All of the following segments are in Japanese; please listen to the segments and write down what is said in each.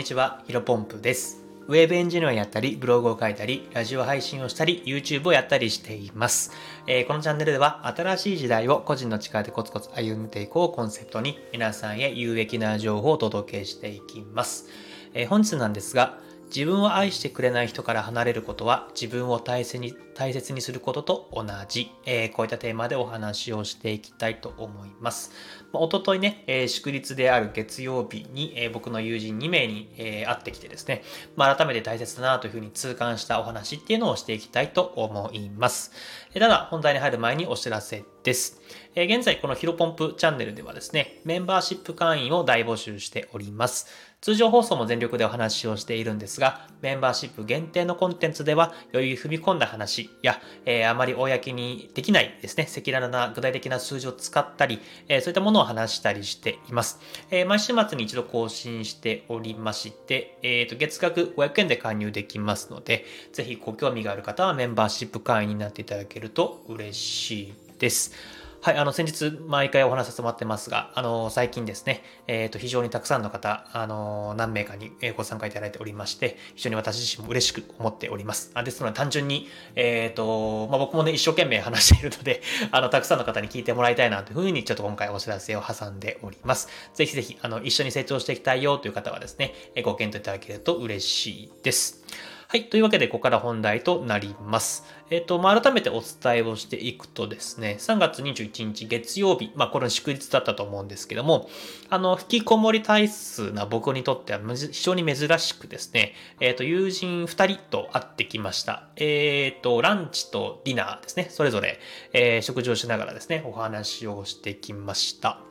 にちは、ヒロポンプです。ウェブエンジニアやったり、ブログを書いたり、ラジオ配信をしたり、YouTube をやったりしています。えーこのチャンネルでは、新しい時代を個人の力でコツコツ歩んでいこうコンセプトに、皆さんへ有益な情報をお届けしていきます。えー本日なんですが、自分を愛してくれない人から離れることは自分を大切に大切にすることと同じ、えーこういったテーマでお話をしていきたいと思います。まあ、一昨日ね、えー祝日である月曜日に、えー僕の友人2名に、えー会ってきてですね、まあ、改めて大切だなというふうに痛感したお話っていうのをしていきたいと思います。えただ、本題に入る前にお知らせです。え現在、このヒロポンプチャンネルではですね、メンバーシップ会員を大募集しております。通常放送も全力でお話をしているんですが、メンバーシップ限定のコンテンツでは、より踏み込んだ話や、えーあまり公にできないですね、赤裸々な具体的な数字を使ったり、えーそういったものを話したりしています。えー毎週末に一度更新しておりまして、えーと月額500円で加入できますので、ぜひご興味がある方はメンバーシップ会員になっていただけると嬉しいです。はい、あの、先日、毎回お話させてもらってますが、あの、最近ですね、えっ、と、非常にたくさんの方、あの、何名かにご参加いただいておりまして、非常に私自身も嬉しく思っております。あですので、単純に、えっ、と、まあ、僕もね、一生懸命話しているので、あの、たくさんの方に聞いてもらいたいなというふうに、ちょっと今回お知らせを挟んでおります。ぜひぜひ、あの、一緒に成長していきたいよという方はですね、ご検討いただけると嬉しいです。はい。というわけで、ここから本題となります。えっ、と、まあ、改めてお伝えをしていくとですね、3月21日月曜日、まあ、これは祝日だったと思うんですけども、あの、引きこもり体質な僕にとっては非常に珍しくですね、えっ、と、友人2人と会ってきました。えっ、と、ランチとディナーですね、それぞれ、え食事をしながらですね、お話をしてきました。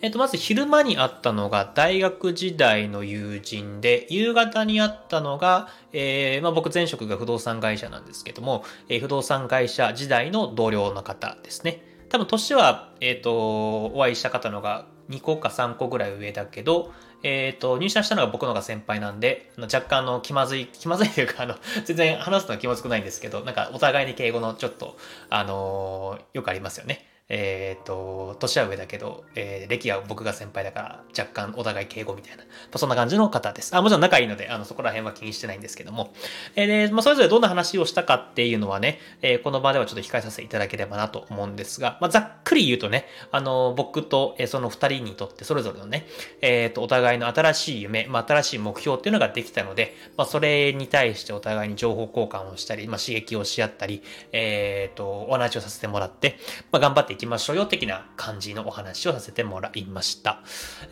えっと、まず昼間に会ったのが大学時代の友人で、夕方に会ったのが、えーまあ、僕前職が不動産会社なんですけども、えー不動産会社時代の同僚の方ですね。多分年は、えっ、と、お会いした方のが2個か3個ぐらい上だけど、えっ、と、入社したのが僕のが先輩なんで、若干の気まずい、気まずいというか、あの、全然話すのは気まずくないんですけど、なんかお互いに敬語のちょっと、あのよくありますよね。えっ、と、年は上だけど、えー歴は僕が先輩だから、若干お互い敬語みたいな、まあそんな感じの方です。あ、もちろん仲いいので、あの、そこら辺は気にしてないんですけども。えーで、まあ、それぞれどんな話をしたかっていうのはね、えーこの場ではちょっと控えさせていただければなと思うんですが、まあ、ざっくり言うとね、あの、僕と、えその二人にとってそれぞれのね、えっ、と、お互いの新しい夢、まあ、新しい目標っていうのができたので、まあ、それに対してお互いに情報交換をしたり、まあ、刺激をし合ったり、えっ、と、お話をさせてもらって、まあ、頑張ってきましょうよ、的な感じのお話をさせてもらいました。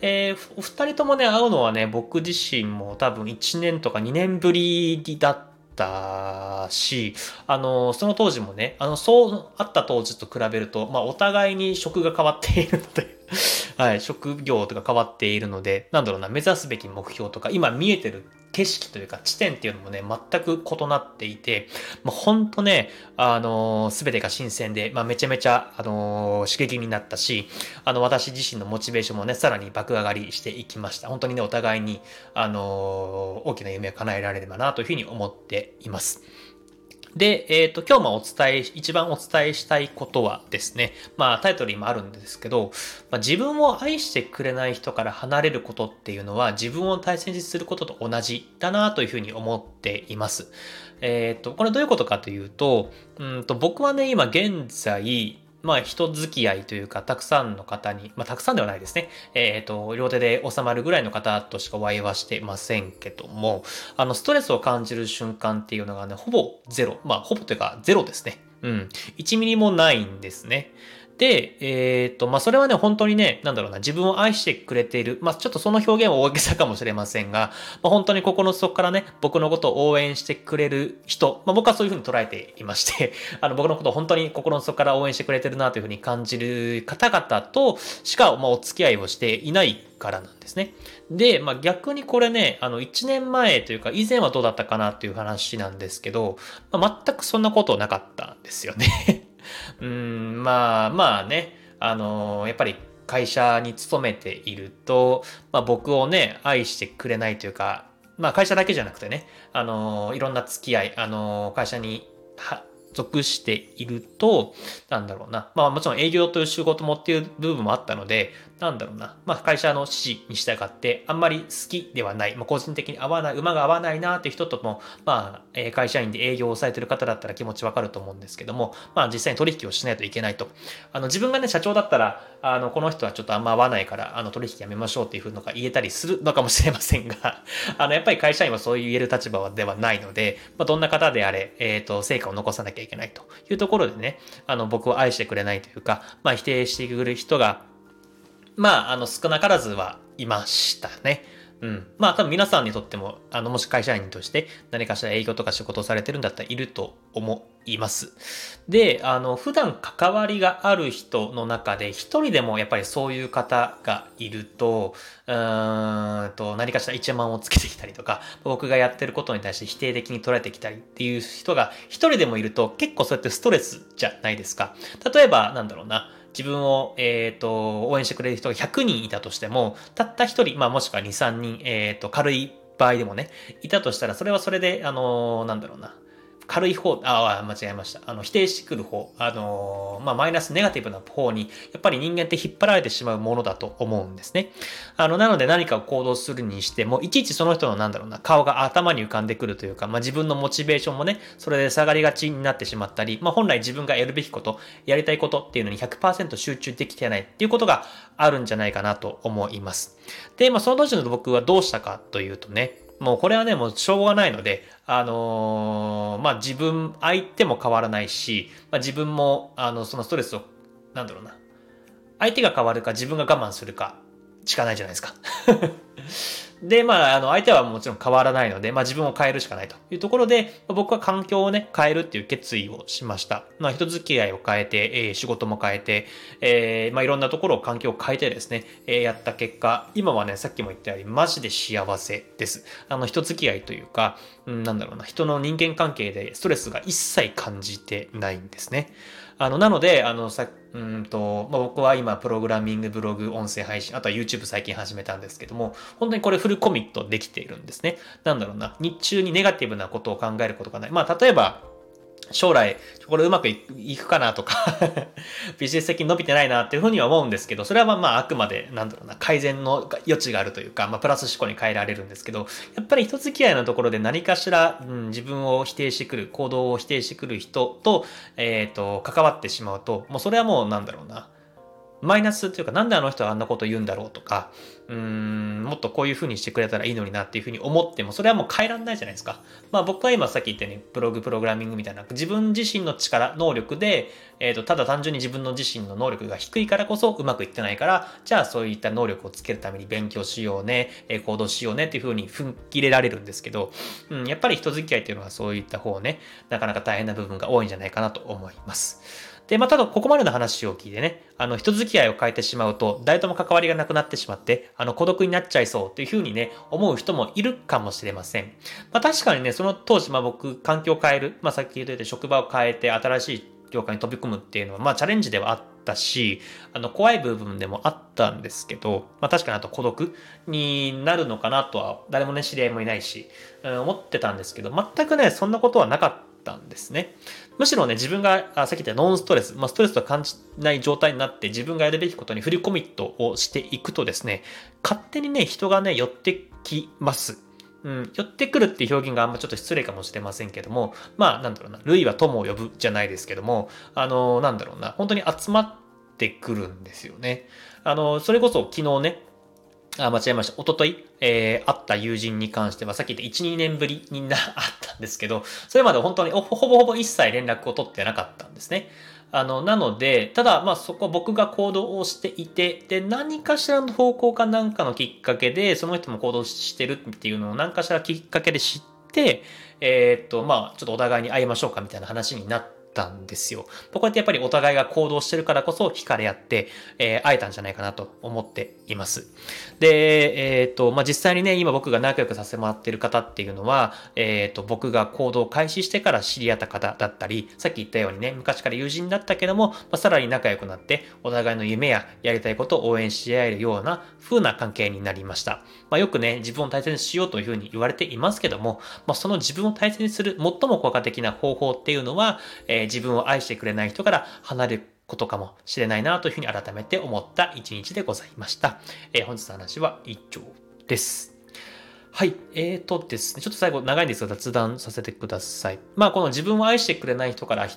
えーお二人ともね、会うのはね、僕自身も多分1年とか2年ぶりだったし、あの、その当時もね、あの、そう、会った当時と比べると、まあ、お互いに職が変わっているので、はい、職業とか変わっているので、なんだろうな、目指すべき目標とか、今見えてる景色というか地点っていうのもね、全く異なっていて、まあ、ほんとね、あのすべてが新鮮で、まあ、めちゃめちゃ、あの刺激になったし、あの、私自身のモチベーションもね、さらに爆上がりしていきました。本当にね、お互いに、あの大きな夢を叶えられればなというふうに思っています。で、えっ、と、今日もお伝え、一番お伝えしたいことはですね、まあタイトルにもあるんですけど、まあ、自分を愛してくれない人から離れることっていうのは自分を大切にすることと同じだなというふうに思っています。えっ、と、これどういうことかというと、うんと僕はね、今現在、まあ人付き合いというか、たくさんの方に、まあたくさんではないですね。えっ、と、両手で収まるぐらいの方としかお会いはしてませんけども、あの、ストレスを感じる瞬間っていうのがね、ほぼゼロ。まあ、ほぼというかゼロですね。うん。1ミリもないんですね。で、えっ、と、まあ、それはね、本当にね、なんだろうな、自分を愛してくれている。まあ、ちょっとその表現は大げさかもしれませんが、まあ、本当に心の底からね、僕のことを応援してくれる人、まあ、僕はそういうふうに捉えていまして、あの、僕のことを本当に心の底から応援してくれてるなというふうに感じる方々としか、まあ、お付き合いをしていないからなんですね。で、まあ、逆にこれね、あの、1年前というか、以前はどうだったかなっていう話なんですけど、まあ、全くそんなことなかったんですよね。うん、まあまあね、あのやっぱり会社に勤めていると、まあ、僕をね、愛してくれないというか、まあ会社だけじゃなくてね、あのいろんな付き合い、あの会社に属していると、なんだろうな。まあもちろん営業という仕事もっていう部分もあったので、なんだろうな、まあ、会社の指示に従って、あんまり好きではない、まあ、個人的に合わない、馬が合わないなっていう人とも、まあ、えー、会社員で営業をされてる方だったら気持ちわかると思うんですけども、まあ、実際に取引をしないといけないと。あの、自分がね、社長だったら、あの、この人はちょっとあんま合わないから、あの、取引やめましょうっていうふうのが言えたりするのかもしれませんが、あの、やっぱり会社員はそう言える立場ではないので、まあ、どんな方であれ、えっ、ー、と、成果を残さなきゃいけないというところでね、あの、僕を愛してくれないというか、まあ、否定してくる人が、まあ、あの、少なからずはいましたね。うん。まあ多分皆さんにとっても、あの、もし会社員として何かしら営業とか仕事をされてるんだったらいると思います。で、あの、普段関わりがある人の中で一人でもやっぱりそういう方がいると、うーんと、何かしら一万をつけてきたりとか、僕がやってることに対して否定的に捉えてきたりっていう人が一人でもいると結構そうやってストレスじゃないですか。例えば、なんだろうな。自分を、えっ、ー、と、応援してくれる人が100人いたとしても、たった1人、まあもしくは2、3人、えっ、ー、と、軽い場合でもね、いたとしたら、それはそれで、あのー、なんだろうな。軽い方、ああ、間違えました。あの、否定してくる方、あのー、まあ、マイナスネガティブな方に、やっぱり人間って引っ張られてしまうものだと思うんですね。あの、なので何かを行動するにしても、いちいちその人のなんだろうな、顔が頭に浮かんでくるというか、まあ、自分のモチベーションもね、それで下がりがちになってしまったり、まあ、本来自分がやるべきこと、やりたいことっていうのに100%集中できてないっていうことがあるんじゃないかなと思います。で、まあ、その時の僕はどうしたかというとね、もうこれはね、もうしょうがないので、あのー、まあ、自分、相手も変わらないし、まあ、自分も、あの、そのストレスを、なんだろうな。相手が変わるか自分が我慢するかしかないじゃないですか。で、まあ、あの、相手はもちろん変わらないので、まあ自分を変えるしかないというところで、僕は環境をね、変えるっていう決意をしました。まあ人付き合いを変えて、えー、仕事も変えて、えー、まあいろんなところを環境を変えてですね、えー、やった結果、今はね、さっきも言ったように、マジで幸せです。あの、人付き合いというか、うん、なんだろうな、人の人間関係でストレスが一切感じてないんですね。あの、なので、あの、さ、うんと、まあ、僕は今、プログラミング、ブログ、音声配信、あとは YouTube 最近始めたんですけども、本当にこれフルコミットできているんですね。なんだろうな、日中にネガティブなことを考えることがない。まあ、例えば、将来、これうまくいくかなとか ビジネス的に伸びてないなっていうふうには思うんですけど、それはまあまあくまで、なんだろうな、改善の余地があるというか、まあプラス思考に変えられるんですけど、やっぱり人付き合いのところで何かしら、うん、自分を否定してくる、行動を否定してくる人と、えっ、ー、と、関わってしまうと、もうそれはもうなんだろうな、マイナスっていうか、なんであの人はあんなこと言うんだろうとか、うーん、もっとこういう風にしてくれたらいいのになっていう風に思っても、それはもう変えらんないじゃないですか。まあ僕は今さっき言ったように、ブログ、プログラミングみたいな、自分自身の力、能力で、えっ、ー、と、ただ単純に自分の自身の能力が低いからこそうまくいってないから、じゃあそういった能力をつけるために勉強しようね、え、行動しようねっていう風に踏ん切れられるんですけど、うん、やっぱり人付き合いっていうのはそういった方ね、なかなか大変な部分が多いんじゃないかなと思います。で、まあ、ただ、ここまでの話を聞いてね、あの、人付き合いを変えてしまうと、誰とも関わりがなくなってしまって、あの、孤独になっちゃいそうっていうふうにね、思う人もいるかもしれません。まあ、確かにね、その当時、まあ、僕、環境を変える、まあ、さっき言ったように職場を変えて、新しい業界に飛び込むっていうのは、まあ、チャレンジではあったし、あの、怖い部分でもあったんですけど、まあ、確かにあと孤独になるのかなとは、誰もね、知り合いもいないし、うん、思ってたんですけど、全くね、そんなことはなかったんですね。むしろね、自分が、あさっき言ったノンストレス、まあ、ストレスと感じない状態になって自分がやるべきことにフルコミットをしていくとですね、勝手にね、人がね、寄ってきます。うん、寄ってくるっていう表現があんまちょっと失礼かもしれませんけども、まあ、なんだろうな、類は友を呼ぶじゃないですけども、あの、なんだろうな、本当に集まってくるんですよね。あの、それこそ昨日ね、あ、間違えました。おととい、えー、会った友人に関しては、さっき言った1、2年ぶりにな、あったんですけど、それまで本当にほぼほぼ一切連絡を取ってなかったんですね。あの、なので、ただ、まあそこ僕が行動をしていて、で、何かしらの方向かなんかのきっかけで、その人も行動してるっていうのを何かしらきっかけで知って、えー、っと、まあちょっとお互いに会いましょうかみたいな話になって、たんですよ。こうやってやっぱりお互いが行動してるからこそ惹かれ合って、えー、会えたんじゃないかなと思っています。で、えっ、ー、と、まあ、実際にね、今僕が仲良くさせてもらってる方っていうのは、えっ、ー、と、僕が行動を開始してから知り合った方だったり、さっき言ったようにね、昔から友人だったけども、まあ、さらに仲良くなって、お互いの夢ややりたいことを応援し合えるような風な関係になりました。まあ、よくね、自分を大切にしようというふうに言われていますけども、まあ、その自分を大切にする最も効果的な方法っていうのは、えー、自分を愛してくれない人から離れることかもしれないなというふうに改めて思った一日でございました。えー、本日の話は以上です。はい。えーとですね、ちょっと最後長いんですが雑談させてください。まあこの自分を愛してくれない人から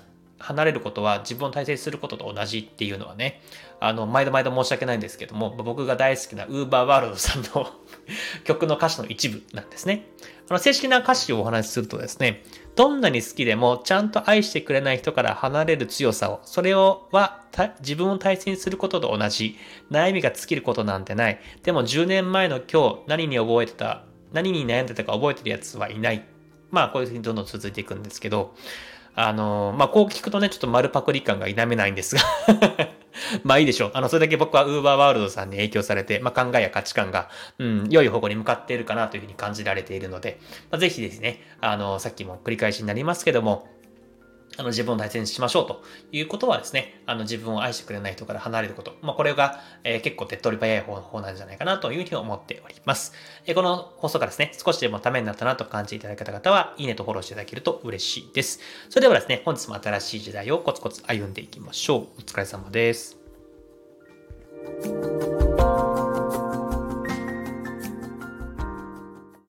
離れることは自分を大切にすることと同じっていうのはね、あの、毎度毎度申し訳ないんですけども、僕が大好きな Uber ワールドさんの 曲の歌詞の一部なんですね。あの、正式な歌詞をお話しするとですね、どんなに好きでもちゃんと愛してくれない人から離れる強さを、それをは自分を大切にすることと同じ。悩みが尽きることなんてない。でも10年前の今日何に覚えてた、何に悩んでたか覚えてるやつはいない。まあこういうふうにどんどん続いていくんですけど、あの、まあ、こう聞くとね、ちょっと丸パクリ感が否めないんですが まあいいでしょう。あの、それだけ僕はウーバーワールドさんに影響されて、まあ、考えや価値観が、うん、良い方向に向かっているかなというふうに感じられているので、まあ、ぜひですね、あの、さっきも繰り返しになりますけども、あの自分を大切にしましょうということはですね、あの自分を愛してくれない人から離れること。まあ、これが、えー、結構手っ取り早い方の方なんじゃないかなというふうに思っております。えー、この放送がですね、少しでもためになったなと感じていただけた方は、いいねとフォローしていただけると嬉しいです。それではですね、本日も新しい時代をコツコツ歩んでいきましょう。お疲れ様です。